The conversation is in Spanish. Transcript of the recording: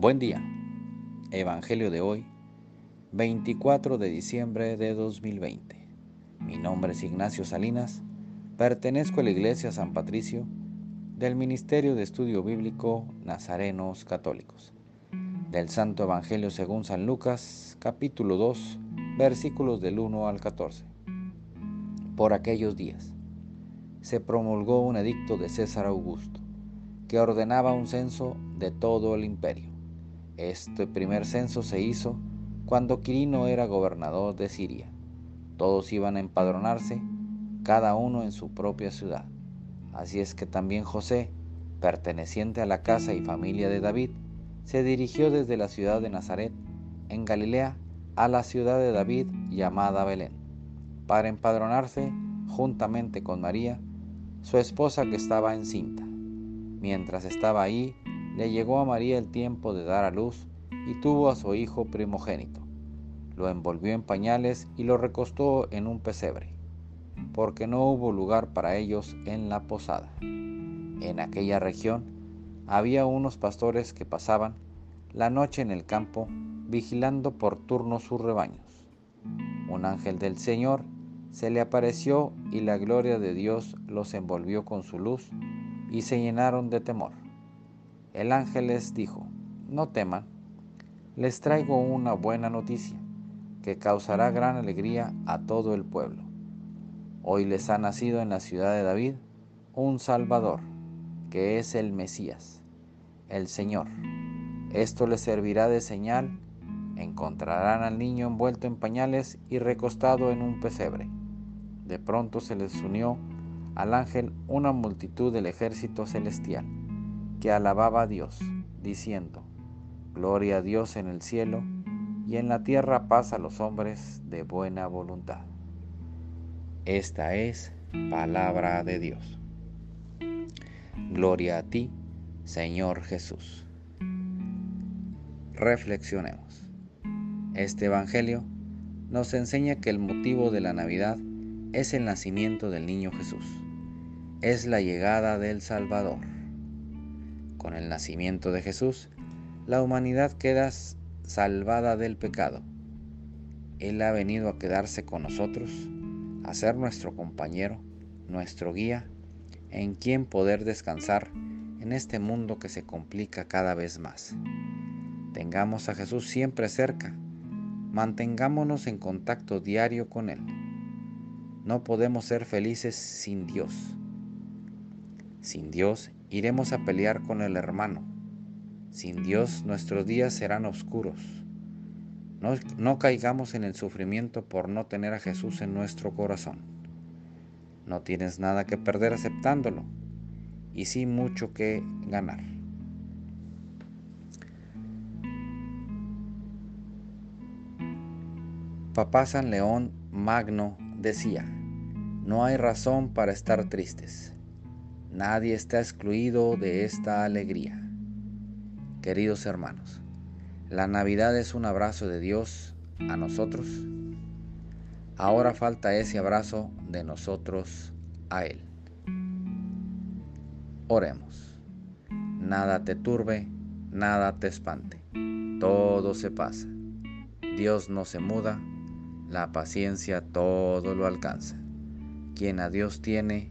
Buen día. Evangelio de hoy, 24 de diciembre de 2020. Mi nombre es Ignacio Salinas. Pertenezco a la Iglesia San Patricio del Ministerio de Estudio Bíblico Nazarenos Católicos. Del Santo Evangelio según San Lucas, capítulo 2, versículos del 1 al 14. Por aquellos días se promulgó un edicto de César Augusto que ordenaba un censo de todo el imperio este primer censo se hizo cuando Quirino era gobernador de Siria. Todos iban a empadronarse, cada uno en su propia ciudad. Así es que también José, perteneciente a la casa y familia de David, se dirigió desde la ciudad de Nazaret, en Galilea, a la ciudad de David llamada Belén, para empadronarse juntamente con María, su esposa que estaba encinta. Mientras estaba ahí, le llegó a María el tiempo de dar a luz y tuvo a su hijo primogénito. Lo envolvió en pañales y lo recostó en un pesebre, porque no hubo lugar para ellos en la posada. En aquella región había unos pastores que pasaban la noche en el campo vigilando por turno sus rebaños. Un ángel del Señor se le apareció y la gloria de Dios los envolvió con su luz y se llenaron de temor. El ángel les dijo, no teman, les traigo una buena noticia que causará gran alegría a todo el pueblo. Hoy les ha nacido en la ciudad de David un Salvador, que es el Mesías, el Señor. Esto les servirá de señal, encontrarán al niño envuelto en pañales y recostado en un pesebre. De pronto se les unió al ángel una multitud del ejército celestial que alababa a Dios, diciendo, Gloria a Dios en el cielo y en la tierra paz a los hombres de buena voluntad. Esta es palabra de Dios. Gloria a ti, Señor Jesús. Reflexionemos. Este Evangelio nos enseña que el motivo de la Navidad es el nacimiento del niño Jesús. Es la llegada del Salvador con el nacimiento de Jesús, la humanidad queda salvada del pecado. Él ha venido a quedarse con nosotros, a ser nuestro compañero, nuestro guía, en quien poder descansar en este mundo que se complica cada vez más. Tengamos a Jesús siempre cerca, mantengámonos en contacto diario con Él. No podemos ser felices sin Dios. Sin Dios iremos a pelear con el hermano. Sin Dios nuestros días serán oscuros. No, caigamos en el sufrimiento por no tener a Jesús en nuestro corazón. No tienes nada que perder aceptándolo y sí mucho que ganar. Papá San León Magno decía, no hay razón para estar tristes Nadie está excluido de esta alegría. Queridos hermanos, la Navidad es un abrazo de Dios a nosotros. Ahora falta ese abrazo de nosotros a Él. Oremos. Nada te turbe, nada te espante. Todo se pasa. Dios no se muda, la paciencia todo lo alcanza. Quien a Dios tiene,